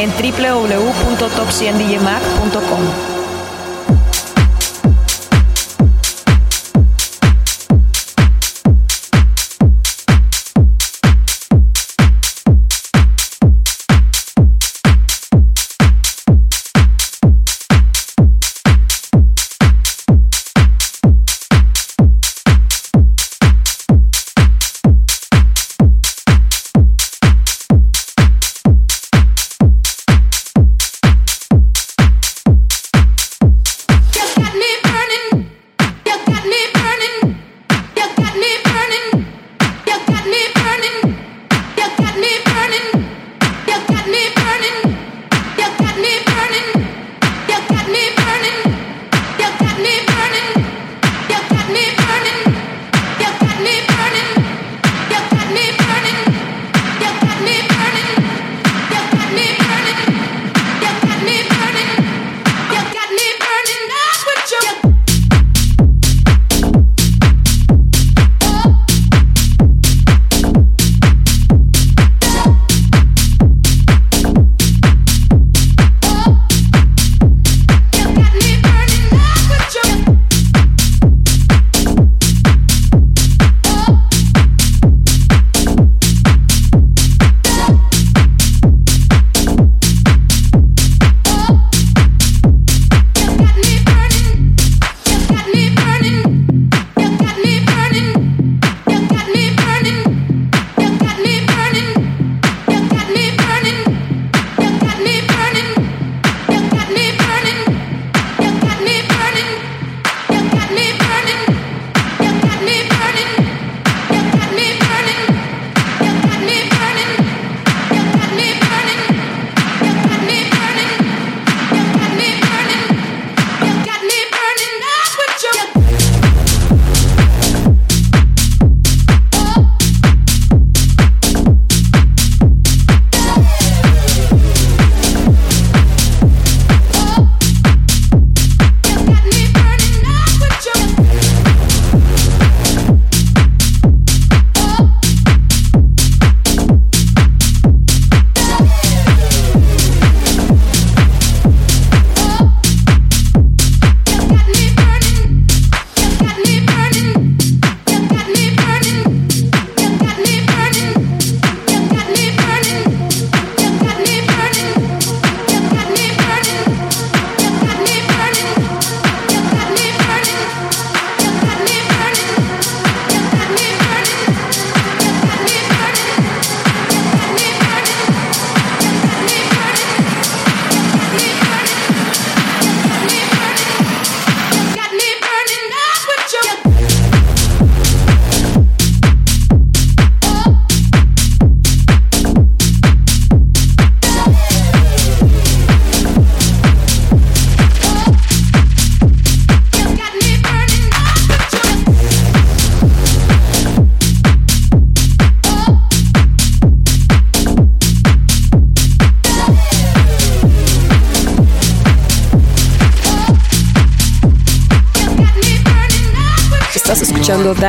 en wwwtop 100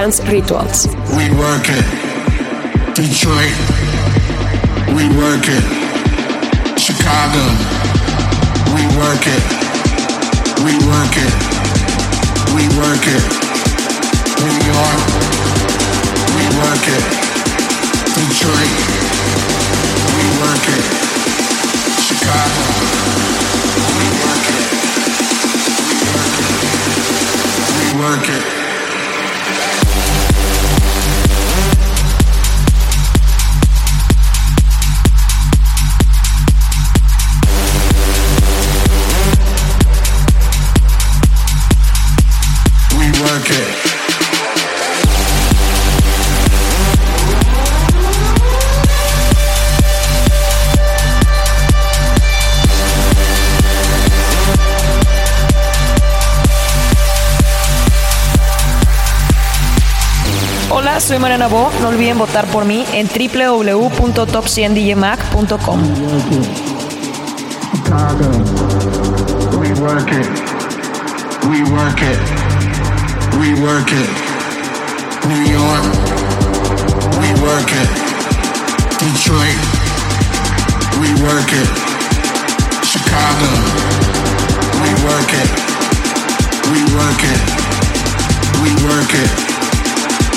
Dance Rituals. Mariana Bo. No olviden votar por mí en www.top100djmag.com. We work it. We work it. We work it. New York. We work it. Detroit.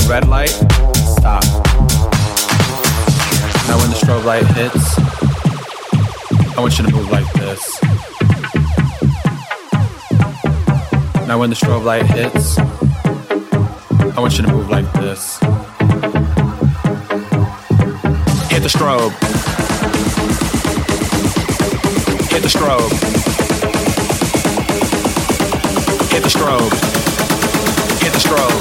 Red light, stop. Now when the strobe light hits, I want you to move like this. Now when the strobe light hits, I want you to move like this. Hit the strobe. Hit the strobe. Hit the strobe. Hit the strobe.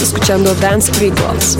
Escuchando Dance Rituals.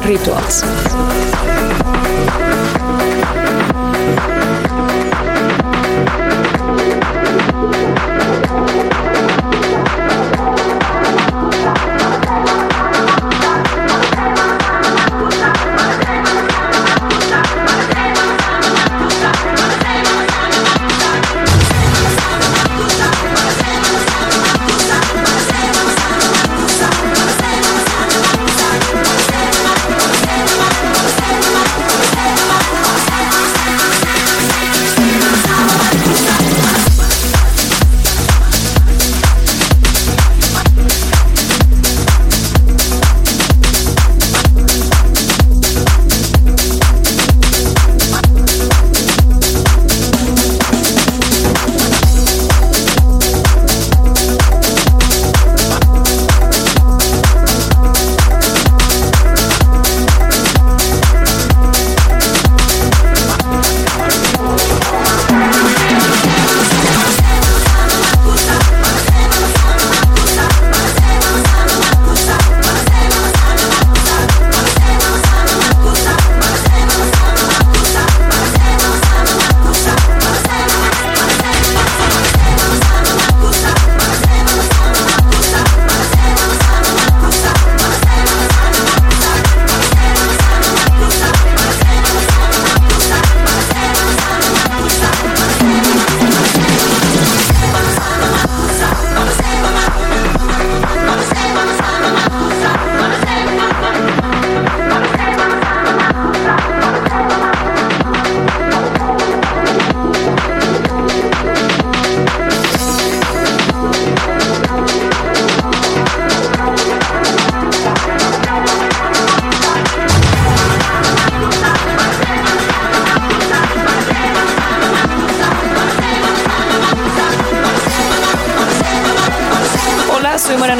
rituāls.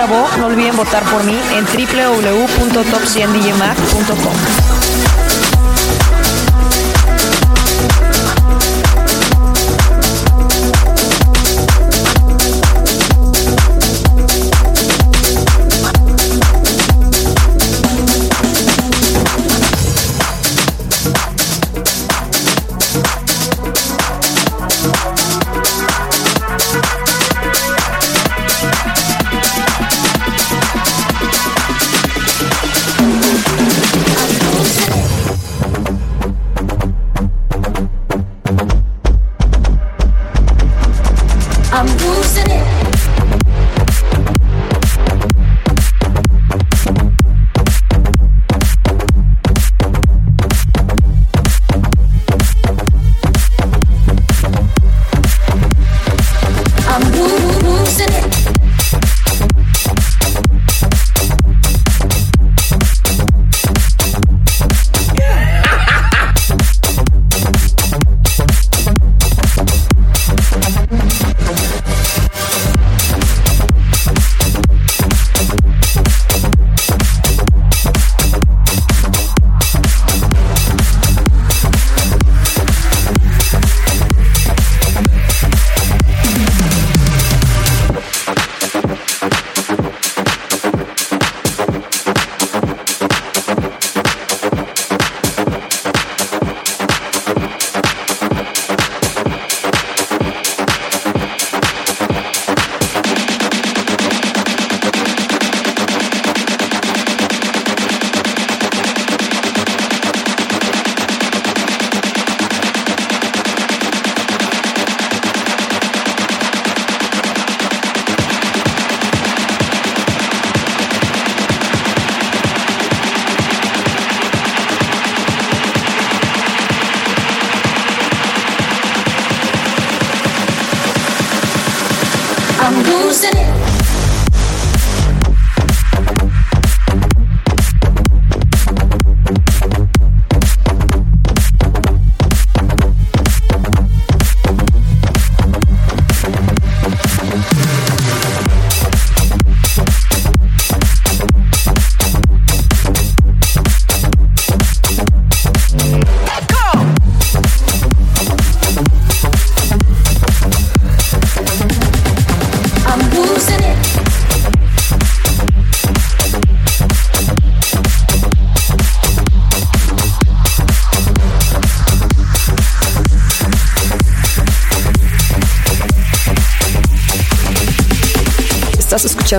Rituals. No olviden votar por mí en www.top100djmac.com.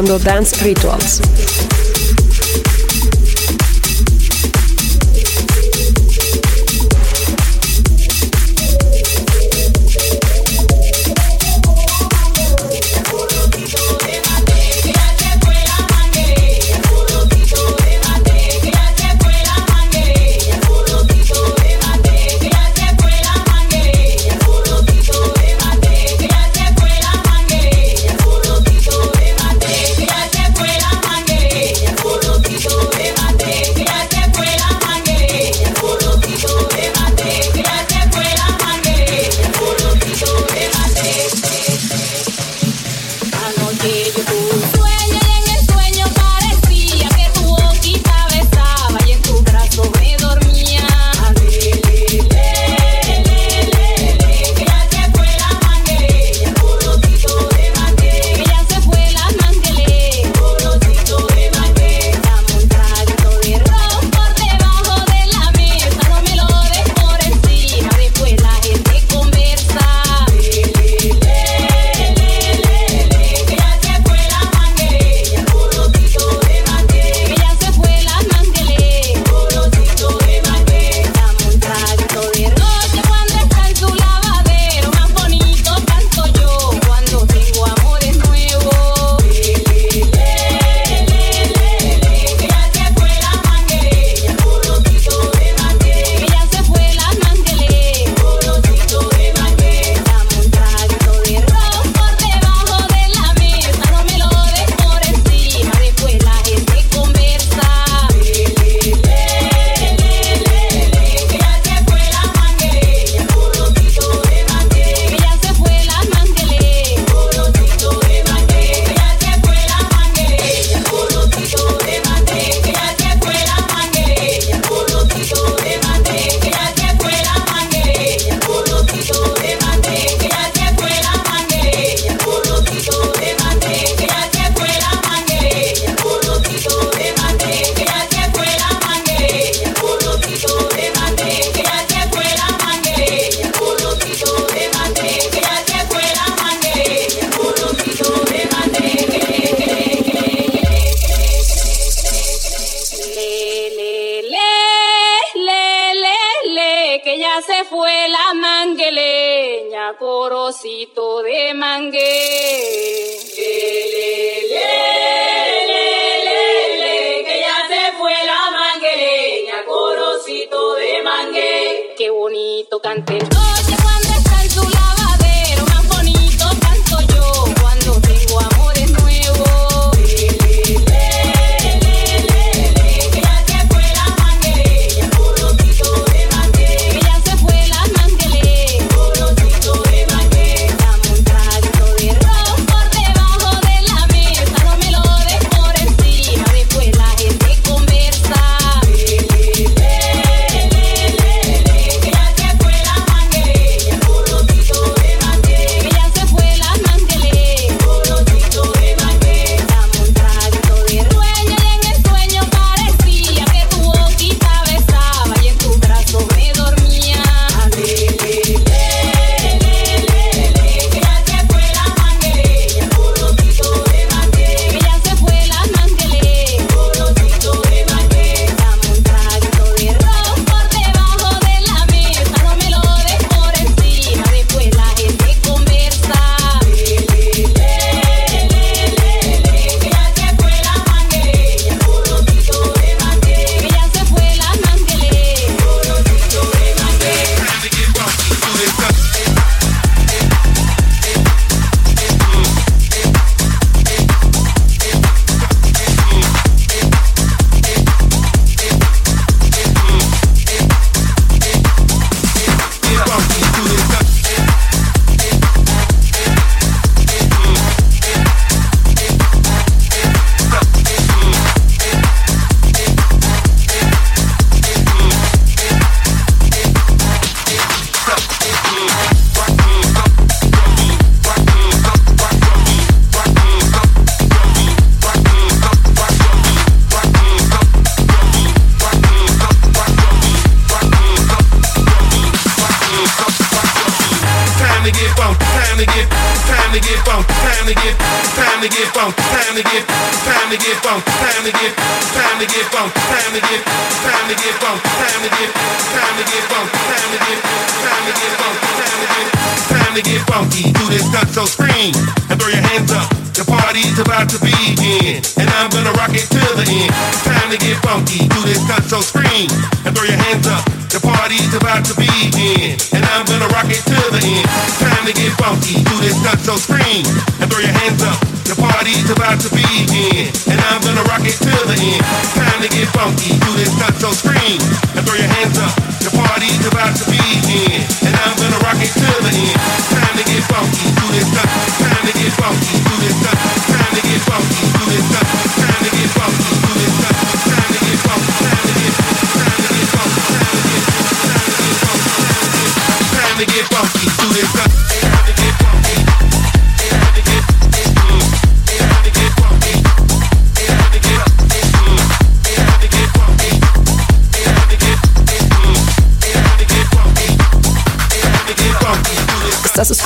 Dance Rituals.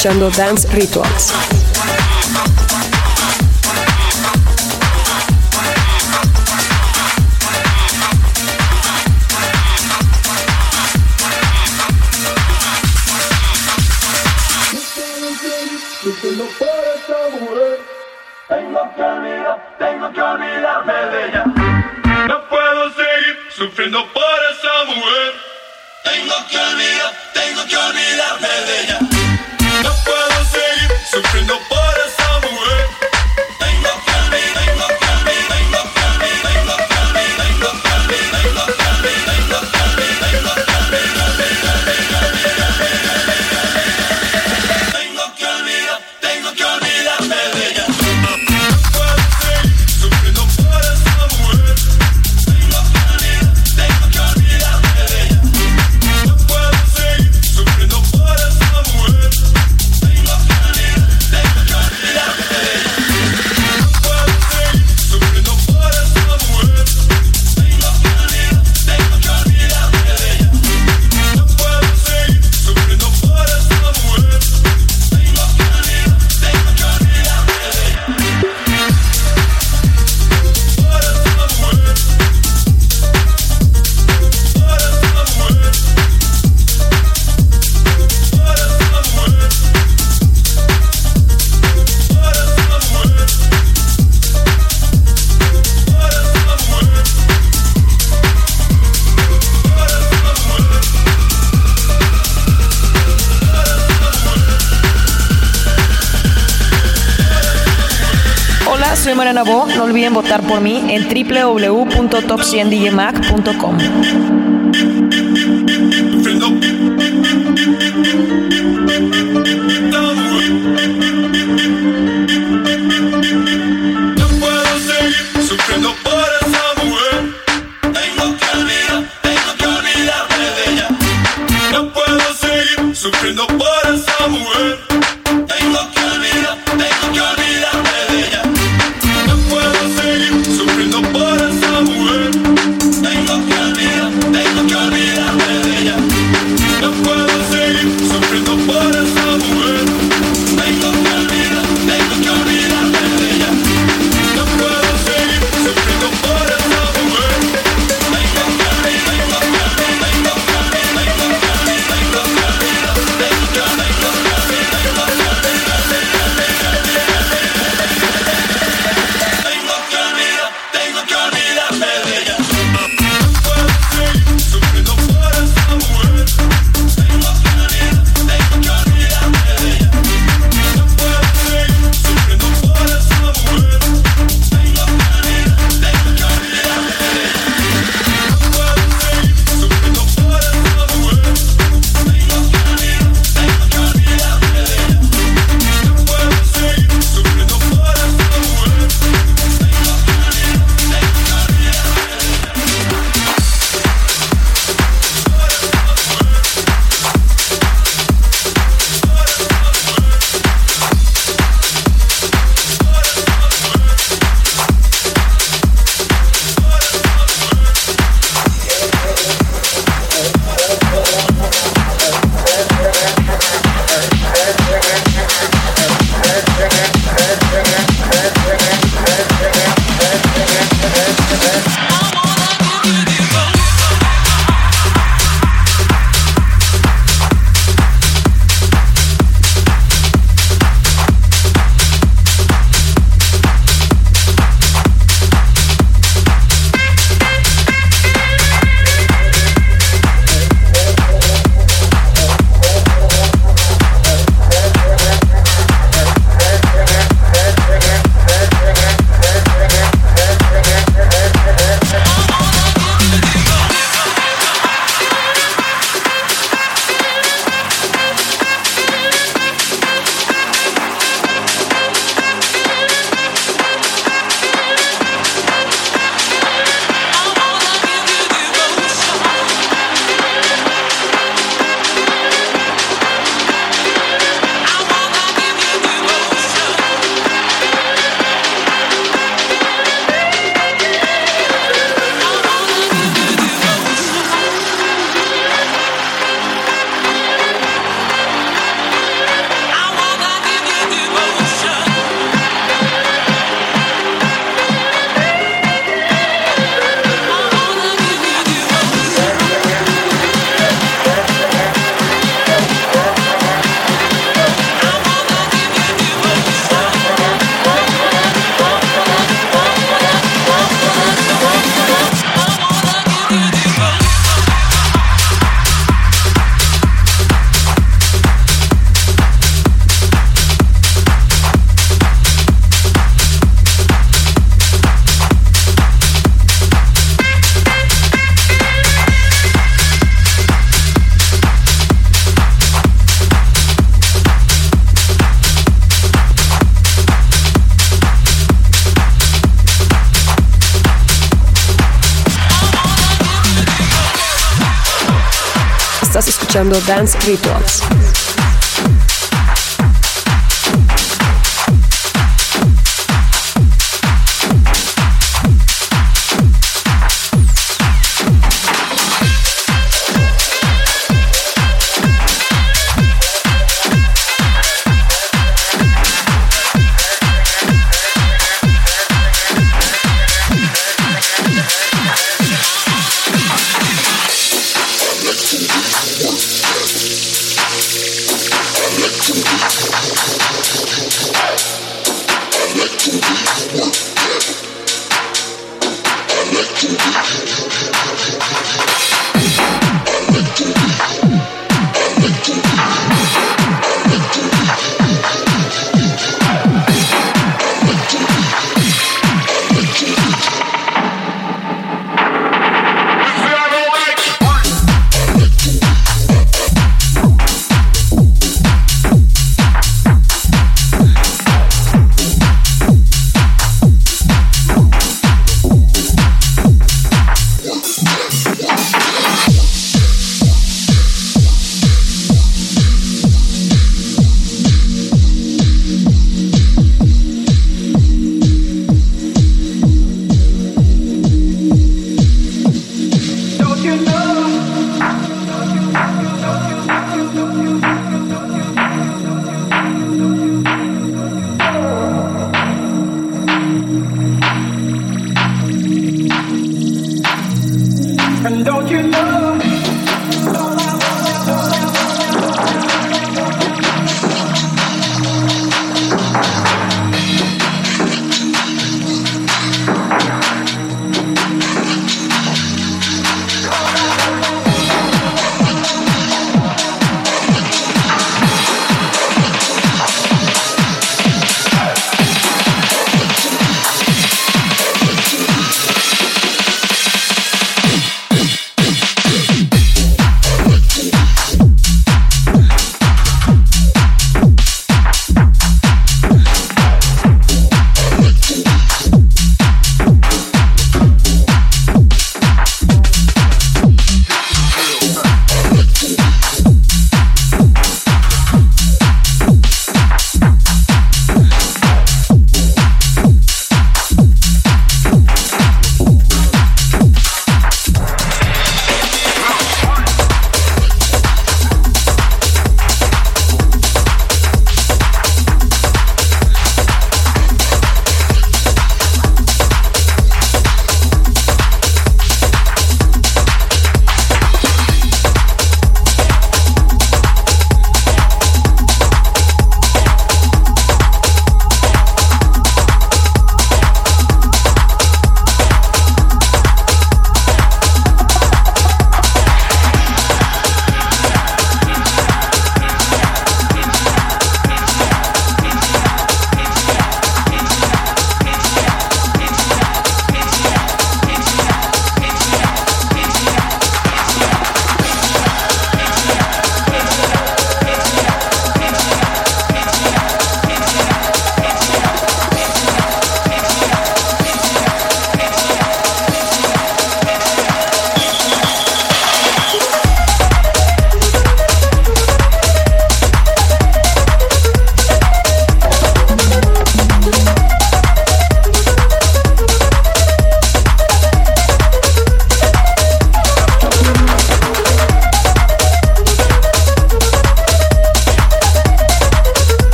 jungle dance rituals. soy Mariana No olviden votar por mí en www.top100djmac.com. dance rituals.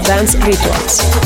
Dance Rituals.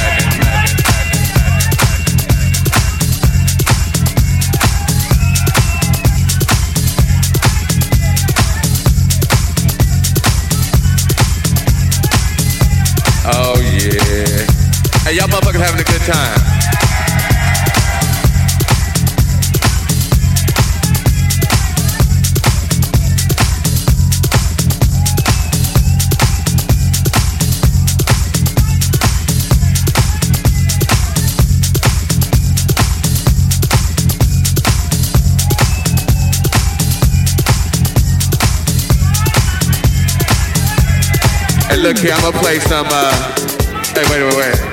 Time. Look here, I'm gonna play some. Uh, hey, wait, wait, wait.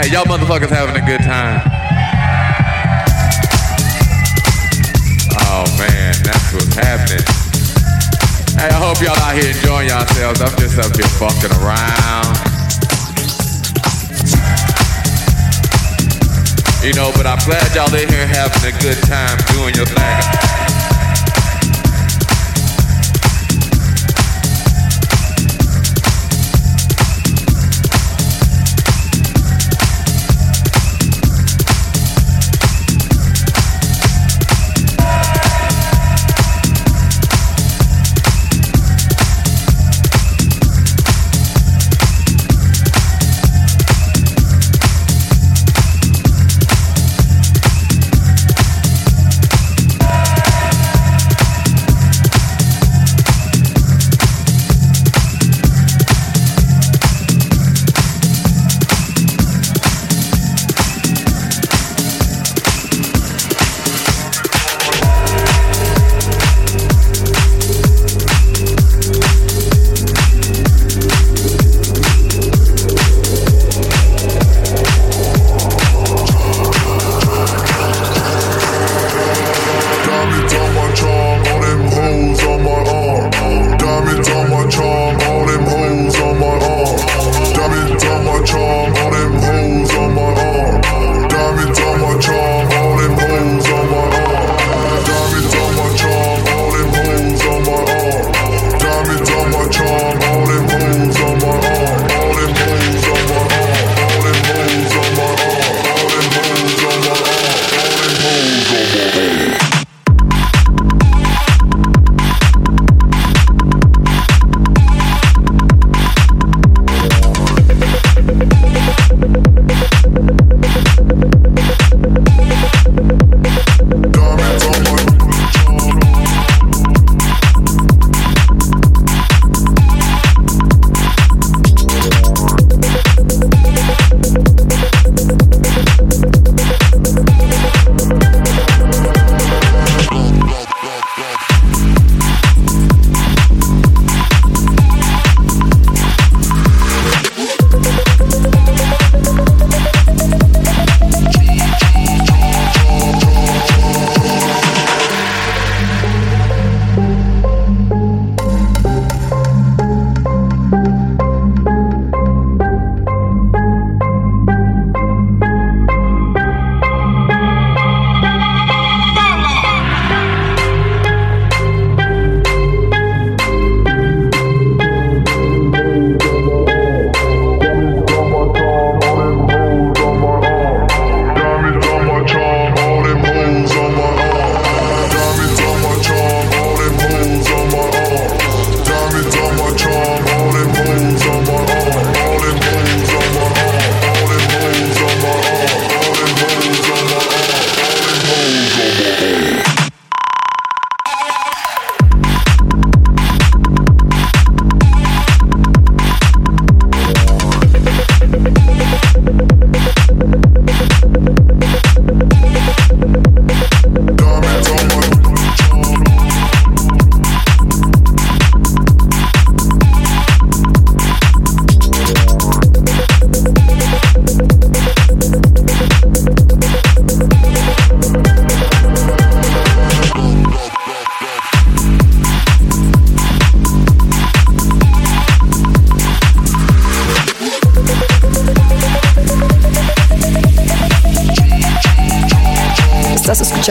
Hey, y'all motherfuckers having a good time. Oh man, that's what's happening. Hey, I hope y'all out here enjoying yourselves. I'm just up here fucking around. You know, but I'm glad y'all in here having a good time doing your thing.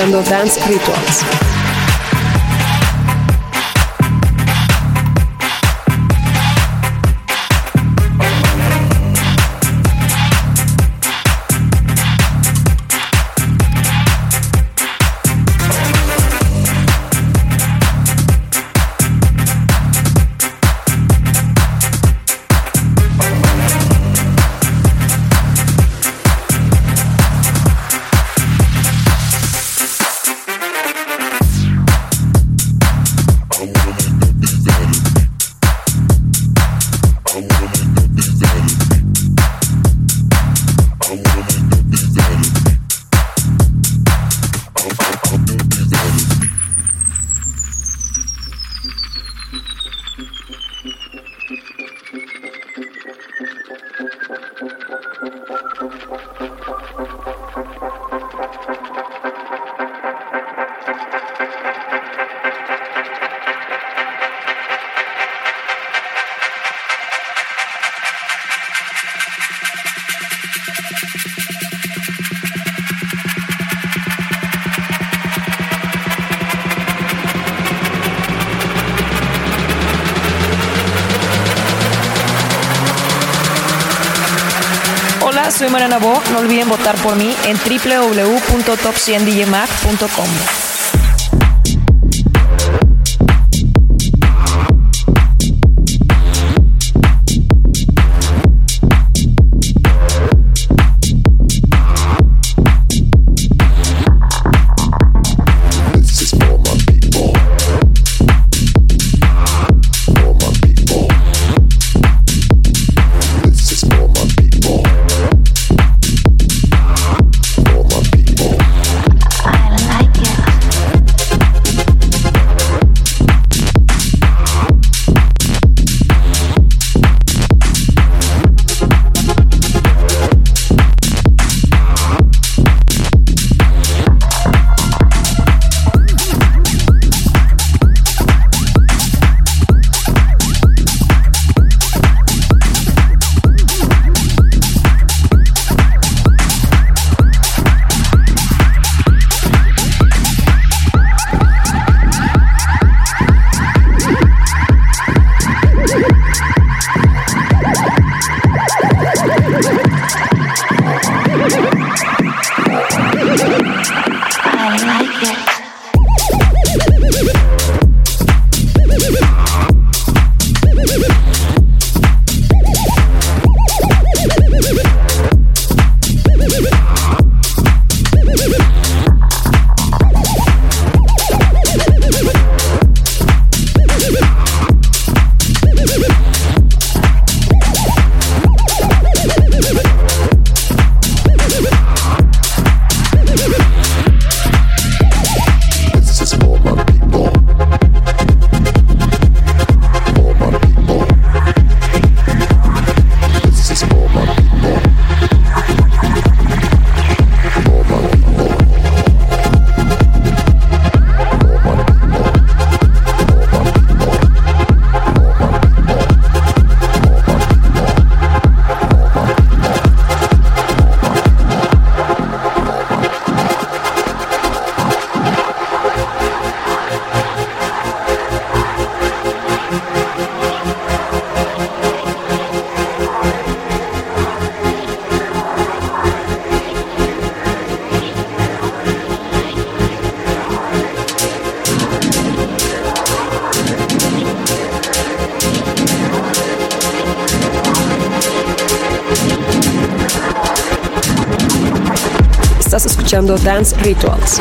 techno dance rituals. Soy Mariana Bo. No olviden votar por mí en www.top100djmag.com. Sandotan's rituals.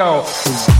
Long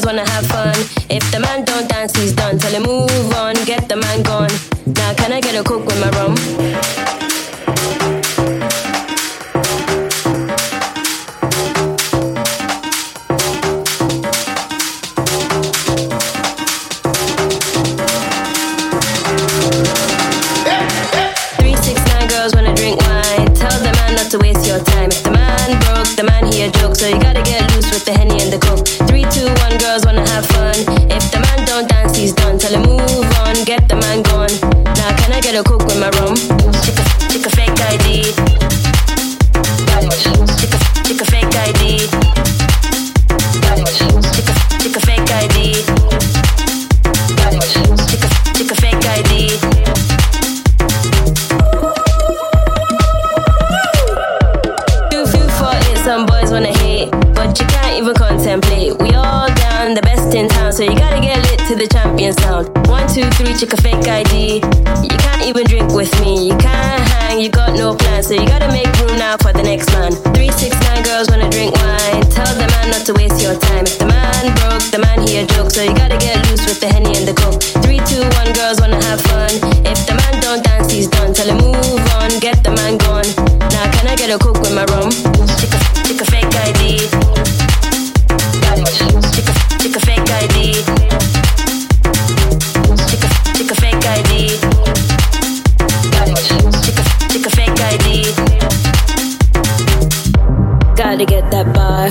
Gotta get that bar.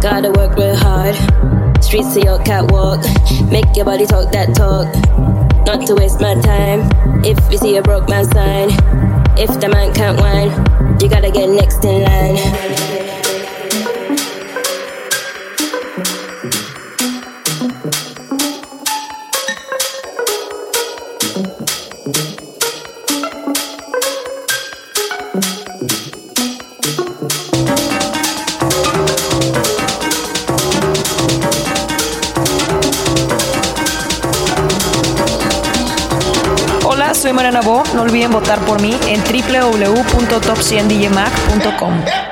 Gotta work real hard. Streets to your catwalk. Make your body talk that talk. Not to waste my time. If you see a broke man sign, if the man can't whine, you gotta get next in line. no olviden votar por mí en www.top100djmac.com.